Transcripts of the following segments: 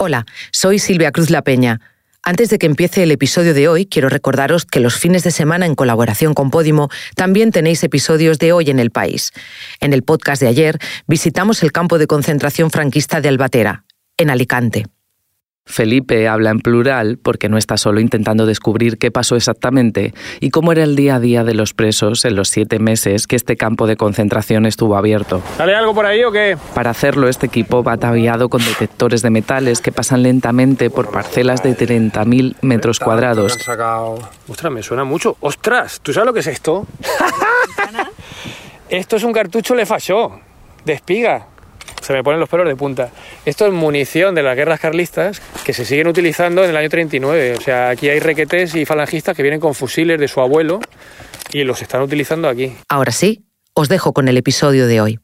Hola, soy Silvia Cruz La Peña. Antes de que empiece el episodio de hoy, quiero recordaros que los fines de semana en colaboración con Podimo también tenéis episodios de Hoy en el País. En el podcast de ayer visitamos el campo de concentración franquista de Albatera, en Alicante. Felipe habla en plural porque no está solo intentando descubrir qué pasó exactamente y cómo era el día a día de los presos en los siete meses que este campo de concentración estuvo abierto. ¿Sale algo por ahí o qué? Para hacerlo, este equipo va ataviado con detectores de metales que pasan lentamente por parcelas de 30.000 metros cuadrados. Ostras, me suena mucho. ¡Ostras! ¿Tú sabes lo que es esto? esto es un cartucho Le Fachó, de espiga se me ponen los pelos de punta. Esto es munición de las guerras carlistas que se siguen utilizando en el año 39. O sea, aquí hay requetés y falangistas que vienen con fusiles de su abuelo y los están utilizando aquí. Ahora sí, os dejo con el episodio de hoy.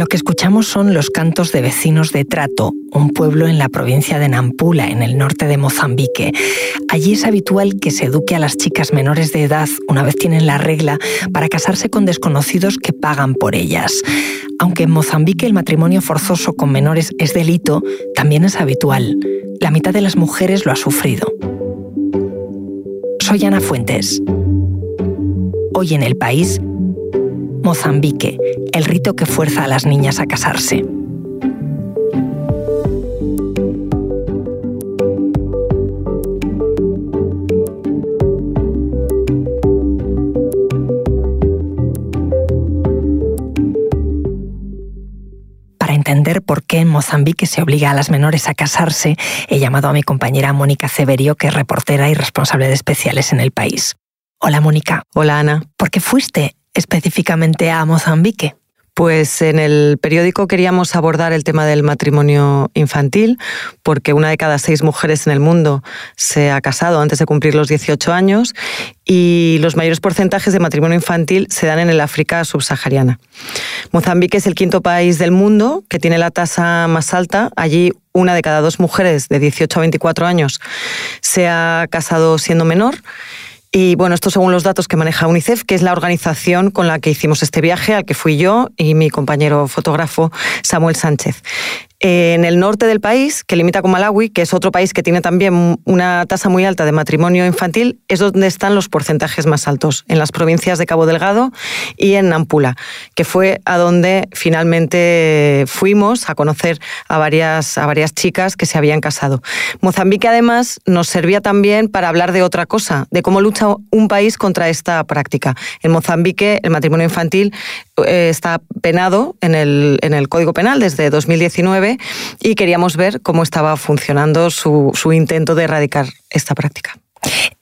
Lo que escuchamos son los cantos de vecinos de Trato, un pueblo en la provincia de Nampula, en el norte de Mozambique. Allí es habitual que se eduque a las chicas menores de edad, una vez tienen la regla, para casarse con desconocidos que pagan por ellas. Aunque en Mozambique el matrimonio forzoso con menores es delito, también es habitual. La mitad de las mujeres lo ha sufrido. Soy Ana Fuentes. Hoy en el país Mozambique, el rito que fuerza a las niñas a casarse. Para entender por qué en Mozambique se obliga a las menores a casarse, he llamado a mi compañera Mónica Severio, que es reportera y responsable de especiales en el país. Hola Mónica. Hola Ana. ¿Por qué fuiste específicamente a Mozambique? Pues en el periódico queríamos abordar el tema del matrimonio infantil, porque una de cada seis mujeres en el mundo se ha casado antes de cumplir los 18 años y los mayores porcentajes de matrimonio infantil se dan en el África subsahariana. Mozambique es el quinto país del mundo que tiene la tasa más alta. Allí una de cada dos mujeres de 18 a 24 años se ha casado siendo menor y bueno, esto según los datos que maneja UNICEF, que es la organización con la que hicimos este viaje, al que fui yo y mi compañero fotógrafo Samuel Sánchez en el norte del país, que limita con Malawi, que es otro país que tiene también una tasa muy alta de matrimonio infantil, es donde están los porcentajes más altos, en las provincias de Cabo Delgado y en Nampula, que fue a donde finalmente fuimos a conocer a varias, a varias chicas que se habían casado. Mozambique además nos servía también para hablar de otra cosa, de cómo lucha un país contra esta práctica. En Mozambique el matrimonio infantil eh, está penado en el, en el Código Penal desde 2019 y queríamos ver cómo estaba funcionando su, intento de erradicar esta práctica.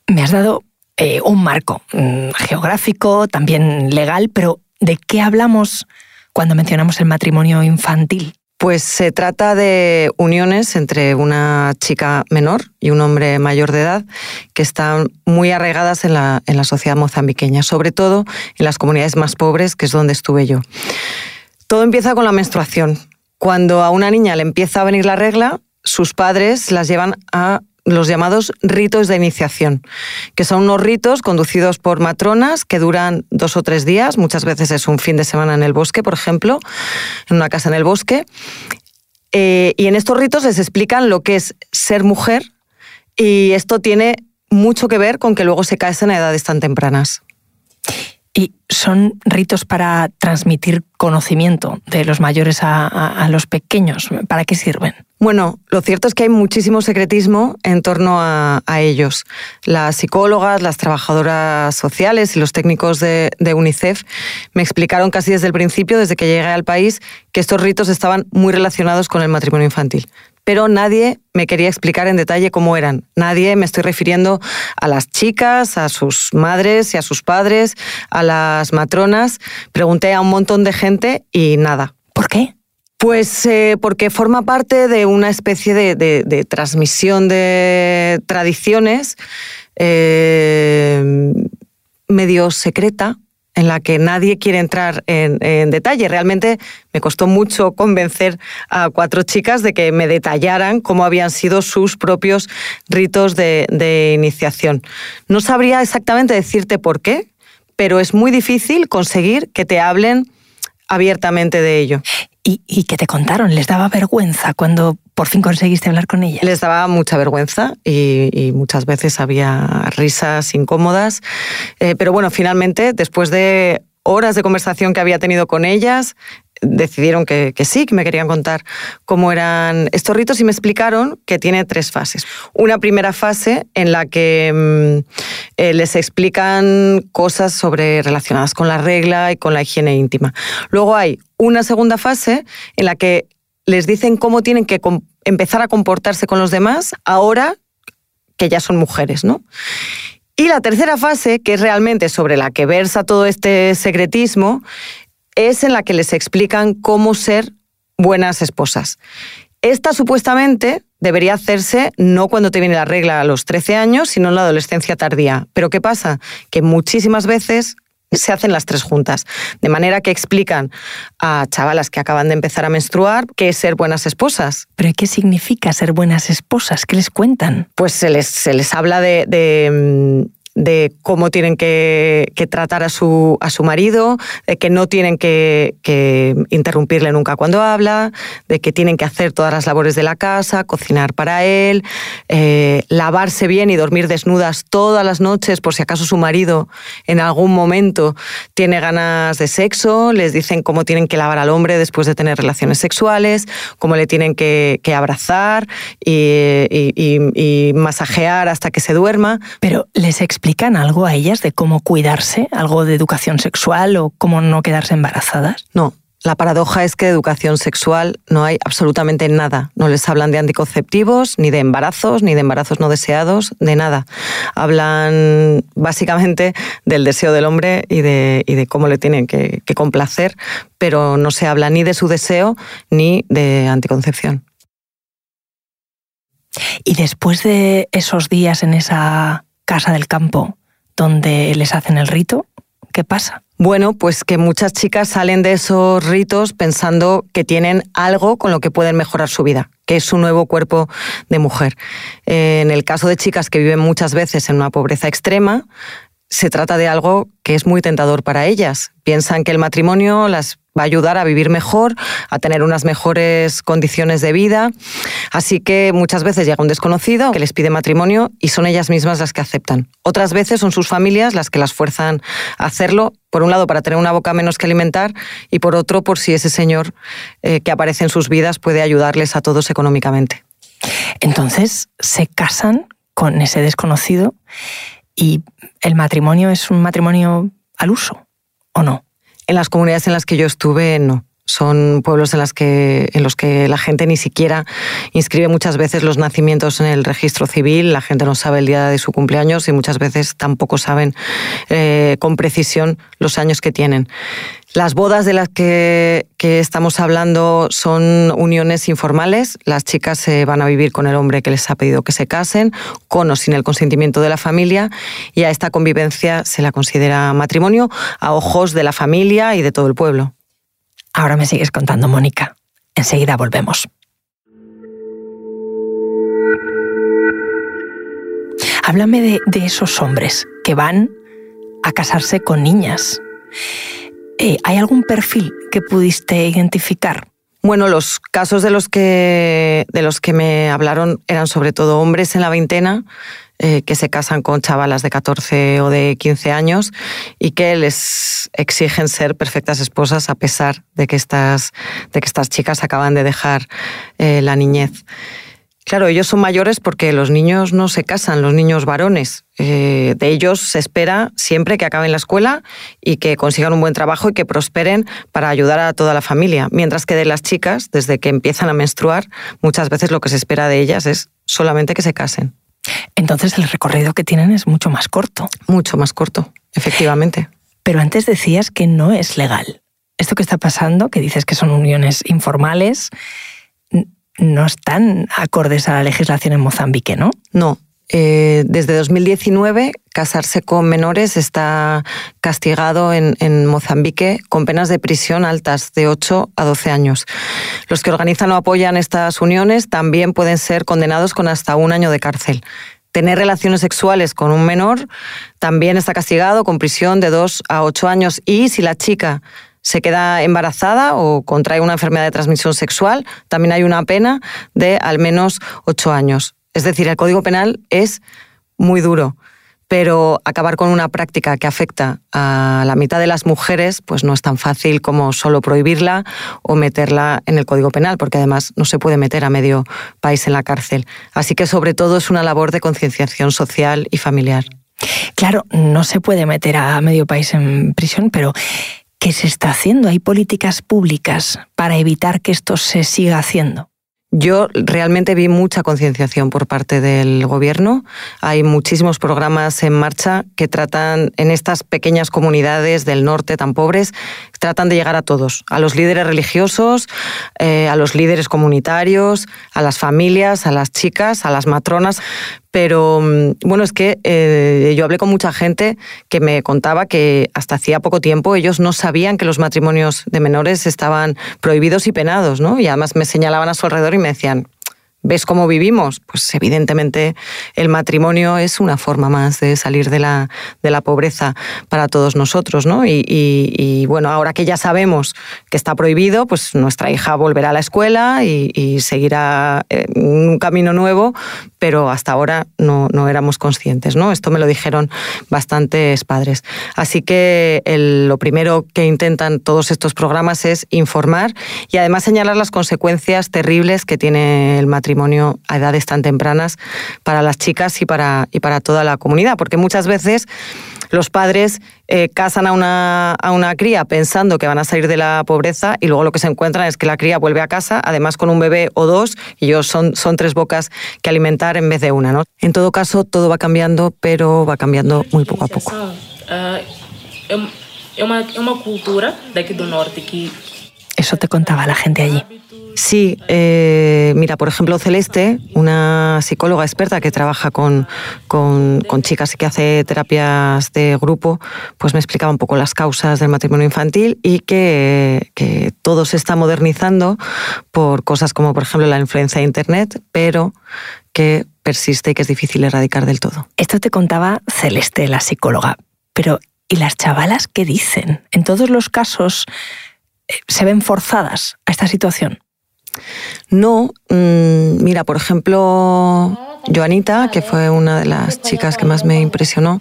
Me has dado eh, un marco mm, geográfico, también legal, pero ¿de qué hablamos cuando mencionamos el matrimonio infantil? Pues se trata de uniones entre una chica menor y un hombre mayor de edad que están muy arraigadas en la, en la sociedad mozambiqueña, sobre todo en las comunidades más pobres, que es donde estuve yo. Todo empieza con la menstruación. Cuando a una niña le empieza a venir la regla, sus padres las llevan a los llamados ritos de iniciación, que son unos ritos conducidos por matronas que duran dos o tres días, muchas veces es un fin de semana en el bosque, por ejemplo, en una casa en el bosque. Eh, y en estos ritos les explican lo que es ser mujer y esto tiene mucho que ver con que luego se casen a edades tan tempranas. Y son ritos para transmitir conocimiento de los mayores a, los pequeños. ¿Para qué sirven? Bueno, lo cierto es que hay muchísimo secretismo en torno a, ellos. Las psicólogas, las trabajadoras sociales y los técnicos de, de, UNICEF me explicaron casi desde el principio, desde que llegué al país, que estos ritos estaban muy relacionados con el matrimonio infantil pero nadie me quería explicar en detalle cómo eran. Nadie, me estoy refiriendo a las chicas, a sus madres y a sus padres, a las matronas. Pregunté a un montón de gente y nada. ¿Por qué? Pues eh, porque forma parte de una especie de, transmisión de tradiciones eh, medio secreta en la que nadie quiere entrar en, detalle. Realmente me costó mucho convencer a cuatro chicas de que me detallaran cómo habían sido sus propios ritos de, iniciación. No sabría exactamente decirte por qué, pero es muy difícil conseguir que te hablen abiertamente de ello. ¿Y, y qué te contaron? ¿Les daba vergüenza cuando por fin conseguiste hablar con ella? Les daba mucha vergüenza y, muchas veces había risas incómodas. Eh, pero bueno, finalmente, después de horas de conversación que había tenido con ellas, decidieron que, sí, que me querían contar cómo eran estos ritos y me explicaron que tiene tres fases. Una primera fase en la que mm, eh, les explican cosas sobre relacionadas con la regla y con la higiene íntima. Luego hay una segunda fase en la que les dicen cómo tienen que empezar a comportarse con los demás ahora que ya son mujeres, ¿no? Y la tercera fase, que es realmente sobre la que versa todo este secretismo, es en la que les explican cómo ser buenas esposas. Esta supuestamente debería hacerse no cuando te viene la regla a los 13 años, sino en la adolescencia tardía. Pero ¿qué pasa? Que muchísimas veces se hacen las tres juntas. De manera que explican a chavalas que acaban de empezar a menstruar qué es ser buenas esposas. ¿Pero qué significa ser buenas esposas? ¿Qué les cuentan? Pues se les, se les habla de, de mm, de cómo tienen que, tratar a su, a su marido, de que no tienen que, interrumpirle nunca cuando habla, de que tienen que hacer todas las labores de la casa, cocinar para él, eh, lavarse bien y dormir desnudas todas las noches por si acaso su marido en algún momento tiene ganas de sexo, les dicen cómo tienen que lavar al hombre después de tener relaciones sexuales, cómo le tienen que, abrazar y, y, masajear hasta que se duerma. Pero les explico explican algo a ellas de cómo cuidarse, algo de educación sexual o cómo no quedarse embarazadas? No. La paradoja es que de educación sexual no hay absolutamente nada. No les hablan de anticonceptivos, ni de embarazos, ni de embarazos no deseados, de nada. Hablan básicamente del deseo del hombre y de, de cómo le tienen que, que complacer, pero no se habla ni de su deseo ni de anticoncepción. Y después de esos días en esa casa del campo donde les hacen el rito? ¿Qué pasa? Bueno, pues que muchas chicas salen de esos ritos pensando que tienen algo con lo que pueden mejorar su vida, que es su nuevo cuerpo de mujer. En el caso de chicas que viven muchas veces en una pobreza extrema, se trata de algo que es muy tentador para ellas. Piensan que el matrimonio las va a ayudar a vivir mejor, a tener unas mejores condiciones de vida. Así que muchas veces llega un desconocido que les pide matrimonio y son ellas mismas las que aceptan. Otras veces son sus familias las que las fuerzan a hacerlo, por un lado para tener una boca menos que alimentar y por otro por si ese señor eh, que aparece en sus vidas puede ayudarles a todos económicamente. Entonces se casan con ese desconocido y el matrimonio es un matrimonio al uso, ¿o no? En las comunidades en las que yo estuve, no. Son pueblos en, que, en los que la gente ni siquiera inscribe muchas veces los nacimientos en el registro civil, la gente no sabe el día de su cumpleaños y muchas veces tampoco saben eh, con precisión los años que tienen. Las bodas de las que, estamos hablando son uniones informales. Las chicas se van a vivir con el hombre que les ha pedido que se casen, con o sin el consentimiento de la familia, y a esta convivencia se la considera matrimonio a ojos de la familia y de todo el pueblo. Ahora me sigues contando, Mónica. Enseguida volvemos. Háblame de, esos hombres que van a casarse con niñas. Eh, ¿Hay algún perfil que pudiste identificar? Bueno, los casos de los que, de los que me hablaron eran sobre todo hombres en la veintena eh, que se casan con chavalas de 14 o de 15 años y que les exigen ser perfectas esposas a pesar de que estas, de que estas chicas acaban de dejar eh, la niñez. Claro, ellos son mayores porque los niños no se casan, los niños varones. Eh, de ellos se espera siempre que acaben la escuela y que consigan un buen trabajo y que prosperen para ayudar a toda la familia. Mientras que de las chicas, desde que empiezan a menstruar, muchas veces lo que se espera de ellas es solamente que se casen. Entonces el recorrido que tienen es mucho más corto. Mucho más corto, efectivamente. Pero antes decías que no es legal. Esto que está pasando, que dices que son uniones informales, no están acordes a la legislación en Mozambique, ¿no? No. Eh, desde 2019 casarse con menores está castigado en, en, Mozambique con penas de prisión altas de 8 a 12 años. Los que organizan o apoyan estas uniones también pueden ser condenados con hasta un año de cárcel. Tener relaciones sexuales con un menor también está castigado con prisión de 2 a 8 años y si la chica se queda embarazada o contrae una enfermedad de transmisión sexual, también hay una pena de al menos 8 años. Es decir, el Código Penal es muy duro pero acabar con una práctica que afecta a la mitad de las mujeres, pues no es tan fácil como solo prohibirla o meterla en el Código Penal, porque además no se puede meter a medio país en la cárcel. Así que sobre todo es una labor de concienciación social y familiar. Claro, no se puede meter a medio país en prisión, pero ¿qué se está haciendo? ¿Hay políticas públicas para evitar que esto se siga haciendo? Yo realmente vi mucha concienciación por parte del gobierno. Hay muchísimos programas en marcha que tratan en estas pequeñas comunidades del norte tan pobres, tratan de llegar a todos, a los líderes religiosos, eh, a los líderes comunitarios, a las familias, a las chicas, a las matronas. Pero mm, bueno, es que eh, yo hablé con mucha gente que me contaba que hasta hacía poco tiempo ellos no sabían que los matrimonios de menores estaban prohibidos y penados, ¿no? Y además me señalaban a su alrededor y me decían, ¿Ves cómo vivimos? Pues evidentemente el matrimonio es una forma más de salir de la, de la pobreza para todos nosotros, ¿no? Y, bueno, ahora que ya sabemos que está prohibido, pues nuestra hija volverá a la escuela y, seguirá eh, un camino nuevo, pero hasta ahora no, no, éramos conscientes, ¿no? Esto me lo dijeron bastantes padres. Así que lo primero que intentan todos estos programas es informar y además señalar las consecuencias terribles que tiene el matrimonio matrimonio a edades tan tempranas para las chicas y para, y para toda la comunidad, porque muchas veces los padres eh, casan a una, a una cría pensando que van a salir de la pobreza y luego lo que se encuentran es que la cría vuelve a casa, además con un bebé o dos, y ellos son, son tres bocas que alimentar en vez de una. ¿no? En todo caso, todo va cambiando, pero va cambiando muy poco a poco. Es una cultura de aquí del norte que... Eso te contaba la gente allí. Sí, eh, mira, por ejemplo, Celeste, una psicóloga experta que trabaja con, con, chicas y que hace terapias de grupo, pues me explicaba un poco las causas del matrimonio infantil y que, que todo se está modernizando por cosas como, por ejemplo, la influencia de Internet, pero que persiste y que es difícil erradicar del todo. Esto te contaba Celeste, la psicóloga, pero ¿y las chavalas qué dicen? En todos los casos eh, se ven forzadas a esta situación. No, mm, mira, por ejemplo, Joanita, que fue una de las chicas que más me impresionó,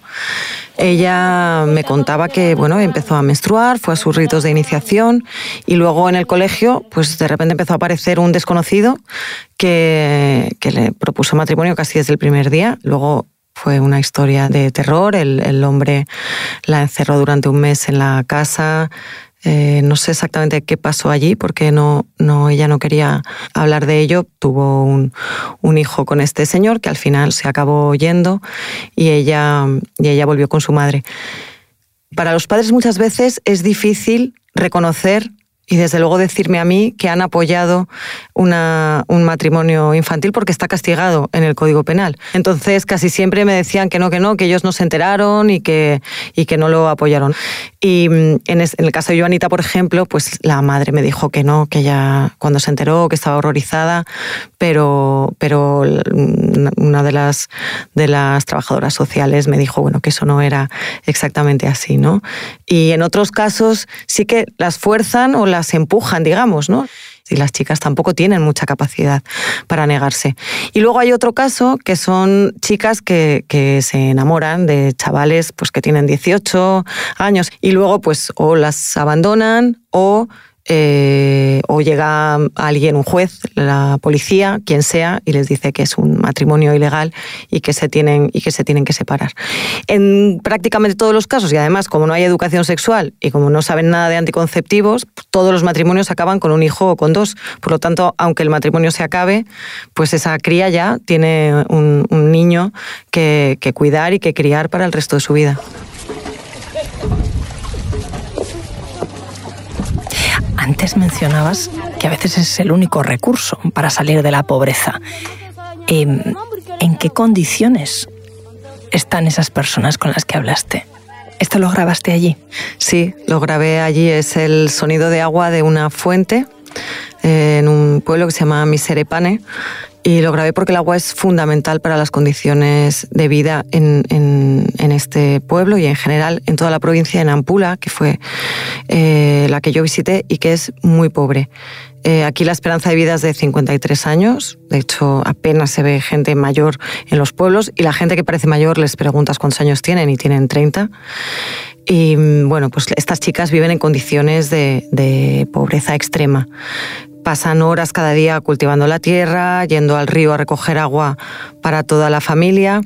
ella me contaba que, bueno, empezó a menstruar, fue a sus ritos de iniciación y luego en el colegio, pues de repente empezó a aparecer un desconocido que, le propuso matrimonio casi desde el primer día. Luego fue una historia de terror. el, hombre la encerró durante un mes en la casa, eh, no sé exactamente qué pasó allí porque no, no, ella no quería hablar de ello. Tuvo un, un, hijo con este señor que al final se acabó yendo y ella, y ella volvió con su madre. Para los padres muchas veces es difícil reconocer y desde luego decirme a mí que han apoyado una, un matrimonio infantil porque está castigado en el Código Penal. Entonces casi siempre me decían que no, que no, que ellos no se enteraron y que, y que no lo apoyaron. Y mm, en, el caso de Joanita, por ejemplo, pues la madre me dijo que no, que ella cuando se enteró, que estaba horrorizada, pero, pero una de las, de las trabajadoras sociales me dijo bueno, que eso no era exactamente así. ¿no? Y en otros casos sí que las fuerzan o las se empujan, digamos, ¿no? y las chicas tampoco tienen mucha capacidad para negarse. Y luego hay otro caso que son chicas que, que, se enamoran de chavales pues, que tienen 18 años y luego pues o las abandonan o eh, o llega alguien, un juez, la policía, quien sea, y les dice que es un matrimonio ilegal y que se tienen, y que, se tienen que separar. En prácticamente todos los casos, y además como no hay educación sexual y como no saben nada de anticonceptivos, todos los matrimonios acaban con un hijo o con dos. Por lo tanto, aunque el matrimonio se acabe, pues esa cría ya tiene un, niño que cuidar y que criar para el resto de su vida. Antes mencionabas que a veces es el único recurso para salir de la pobreza. Em, ¿En, qué condiciones están esas personas con las que hablaste. ¿Esto lo grabaste allí? Sí, lo grabé allí. Es el sonido de agua de una fuente eh, en un pueblo que se llama Miserepane. Y lo grabé porque el agua es fundamental para las condiciones de vida en, este pueblo y en general en toda la provincia de Nampula, que fue eh, la que yo visité y que es muy pobre. Eh, aquí la esperanza de vida es de 53 años, de hecho apenas se ve gente mayor en los pueblos y la gente que parece mayor les preguntas cuántos años tienen y tienen 30. Y bueno, pues estas chicas viven en condiciones de, pobreza extrema. Pasan horas cada día cultivando la tierra, yendo al río a recoger agua para toda la familia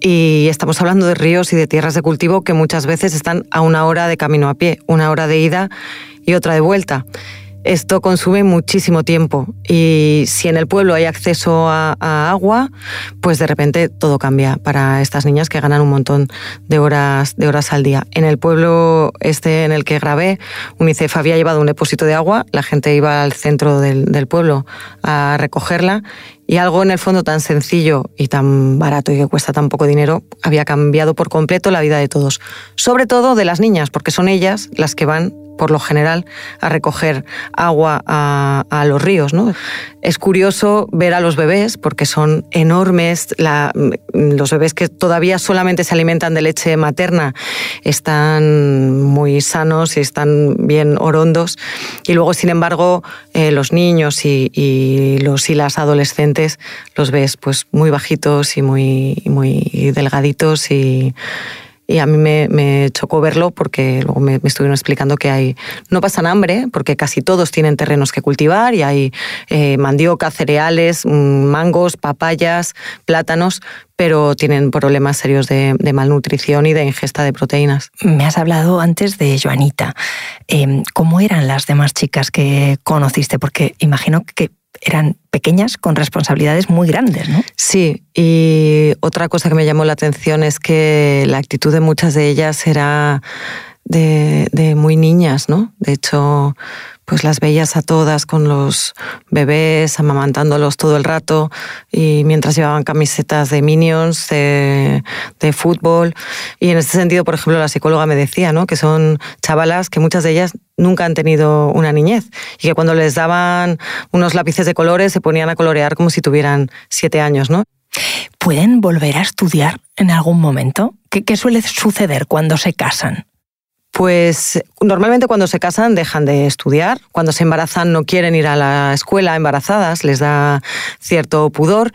y estamos hablando de ríos y de tierras de cultivo que muchas veces están a una hora de camino a pie, una hora de ida y otra de vuelta. Esto consume muchísimo tiempo y si en el pueblo hay acceso a, agua, pues de repente todo cambia para estas niñas que ganan un montón de horas, de horas al día. En el pueblo este en el que grabé, UNICEF había llevado un depósito de agua, la gente iba al centro del, del pueblo a recogerla y algo en el fondo tan sencillo y tan barato y que cuesta tan poco dinero había cambiado por completo la vida de todos. Sobre todo de las niñas, porque son ellas las que van por lo general, a recoger agua a, los ríos. ¿no? Es curioso ver a los bebés porque son enormes. los bebés que todavía solamente se alimentan de leche materna están muy sanos y están bien orondos. Y luego, sin embargo, eh, los niños y, los y las adolescentes los ves pues muy bajitos y muy, muy delgaditos y y a mí me, chocó verlo porque luego me, estuvieron explicando que hay no pasan hambre porque casi todos tienen terrenos que cultivar y hay eh, mandioca, cereales, mm, mangos, papayas, plátanos, pero tienen problemas serios de, malnutrición y de ingesta de proteínas. Me has hablado antes de Joanita. Em, ¿Cómo eran las demás chicas que conociste? Porque imagino que eran pequeñas con responsabilidades muy grandes, ¿no? Sí, y otra cosa que me llamó la atención es que la actitud de muchas de ellas era de, de muy niñas, ¿no? De hecho, pues las veías a todas con los bebés, amamantándolos todo el rato y mientras llevaban camisetas de Minions, de, fútbol. Y en este sentido, por ejemplo, la psicóloga me decía ¿no? que son chavalas que muchas de ellas nunca han tenido una niñez y que cuando les daban unos lápices de colores se ponían a colorear como si tuvieran siete años. ¿no? ¿Pueden volver a estudiar en algún momento? qué suele suceder cuando se casan? Pues normalmente cuando se casan dejan de estudiar, cuando se embarazan no quieren ir a la escuela embarazadas, les da cierto pudor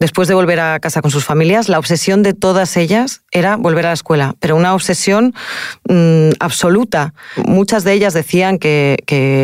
después de volver a casa con sus familias, la obsesión de todas ellas era volver a la escuela, pero una obsesión mm, absoluta. Muchas de ellas decían que,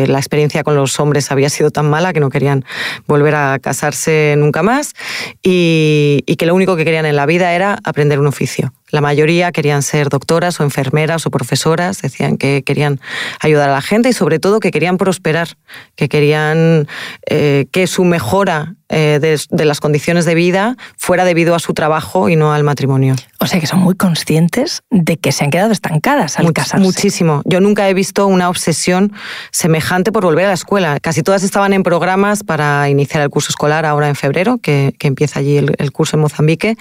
la experiencia con los hombres había sido tan mala que no querían volver a casarse nunca más y que lo único que querían en la vida era aprender un oficio. La mayoría querían ser doctoras o enfermeras o profesoras, decían que querían ayudar a la gente y sobre todo que querían prosperar, que querían eh, que su mejora eh, de, las condiciones de vida fuera debido a su trabajo y no al matrimonio. O sea que son muy conscientes de que se han quedado estancadas al casarse. Muchísimo. Yo nunca he visto una obsesión semejante por volver a la escuela. Casi todas estaban en programas para iniciar el curso escolar ahora en febrero, que, empieza allí el, curso en Mozambique.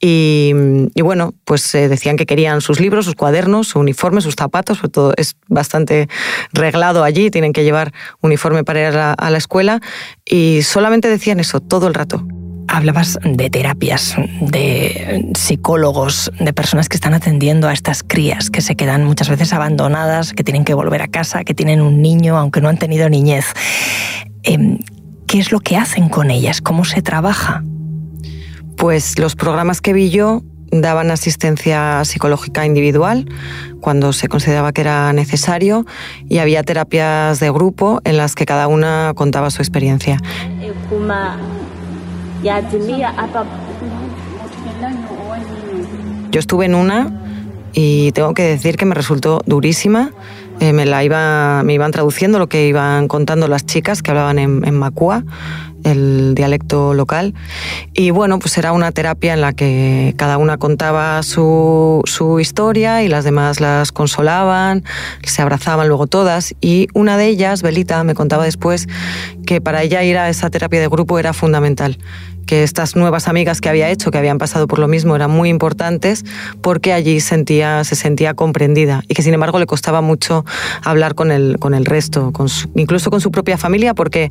Y, y bueno, pues eh, decían que querían sus libros, sus cuadernos, su uniforme, sus zapatos, sobre todo es bastante reglado allí, tienen que llevar uniforme para ir a la, escuela y solamente decían eso todo el rato. Hablabas de terapias, de psicólogos, de personas que están atendiendo a estas crías que se quedan muchas veces abandonadas, que tienen que volver a casa, que tienen un niño aunque no han tenido niñez. Em, ¿Qué es lo que hacen con ellas? ¿Cómo se trabaja? Pues los programas que vi yo daban asistencia psicológica individual cuando se consideraba que era necesario y había terapias de grupo en las que cada una contaba su experiencia. Yo estuve en una y tengo que decir que me resultó durísima. Eh, me, la iba, me iban traduciendo lo que iban contando las chicas que hablaban en, en Macua el dialecto local. Y bueno, pues era una terapia en la que cada una contaba su, su historia y las demás las consolaban, se abrazaban luego todas. Y una de ellas, Belita, me contaba después que para ella ir a esa terapia de grupo era fundamental que estas nuevas amigas que había hecho, que habían pasado por lo mismo, eran muy importantes porque allí sentía, se sentía comprendida y que sin embargo le costaba mucho hablar con el, con el resto, con incluso con su propia familia, porque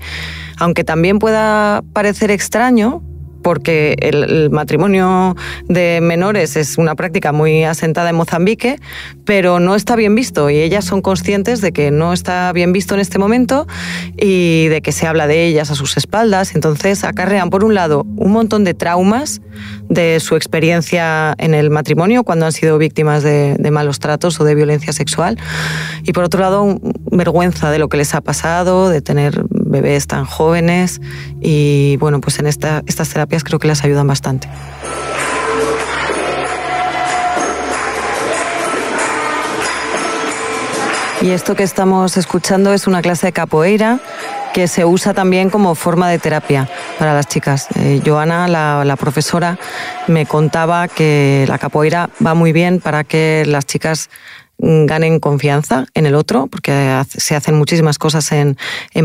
aunque también pueda parecer extraño, porque el, matrimonio de menores es una práctica muy asentada en Mozambique, pero no está bien visto y ellas son conscientes de que no está bien visto en este momento y de que se habla de ellas a sus espaldas. Entonces acarrean, por un lado, un montón de traumas de su experiencia en el matrimonio cuando han sido víctimas de, malos tratos o de violencia sexual y por otro lado, vergüenza de lo que les ha pasado, de tener bebés tan jóvenes y bueno, pues en esta, estas terapias creo que les ayudan bastante. Y esto que estamos escuchando es una clase de capoeira que se usa también como forma de terapia para las chicas. Eh, Joana, la, profesora, me contaba que la capoeira va muy bien para que las chicas ganen confianza en el otro, porque se hacen muchísimas cosas en,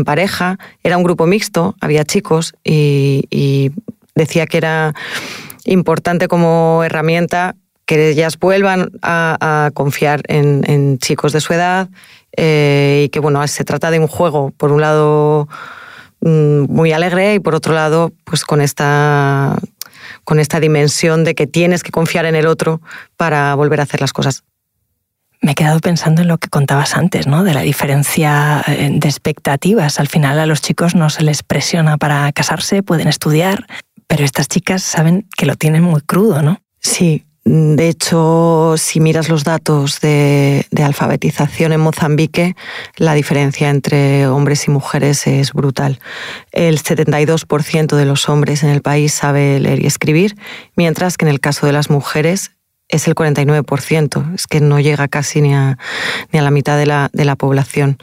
pareja. Era un grupo mixto, había chicos y, decía que era importante como herramienta que ellas vuelvan a, confiar en, chicos de su edad eh, y que bueno, se trata de un juego, por un lado mm, muy alegre y por otro lado pues con esta con esta dimensión de que tienes que confiar en el otro para volver a hacer las cosas. Me he quedado pensando en lo que contabas antes, ¿no? De la diferencia eh, de expectativas. Al final a los chicos no se les presiona para casarse, pueden estudiar, pero estas chicas saben que lo tienen muy crudo, ¿no? Sí. De hecho, si miras los datos de alfabetización en Mozambique, la diferencia entre hombres y mujeres es brutal. El 72% de los hombres en el país sabe leer y escribir, mientras que en el caso de las mujeres es el 49%, es que no llega casi ni a, ni a la mitad de la, de la, población.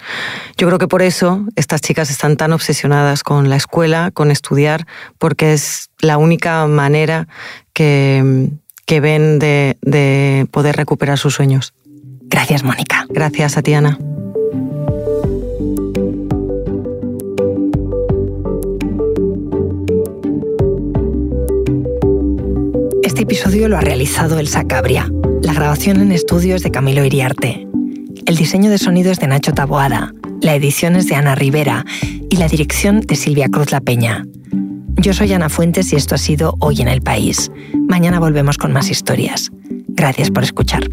Yo creo que por eso estas chicas están tan obsesionadas con la escuela, con estudiar, porque es la única manera que, que ven de, de poder recuperar sus sueños. Gracias, Mónica. Gracias a. Este episodio lo ha realizado Elsa Cabria. La grabación en estudio es de Camilo Iriarte. El diseño de sonido es de Nacho Taboada. La edición es de Ana Rivera y la dirección de Silvia Cruz La Peña. Yo soy Ana Fuentes y esto ha sido Hoy en el País. Mañana volvemos con más historias. Gracias por escuchar.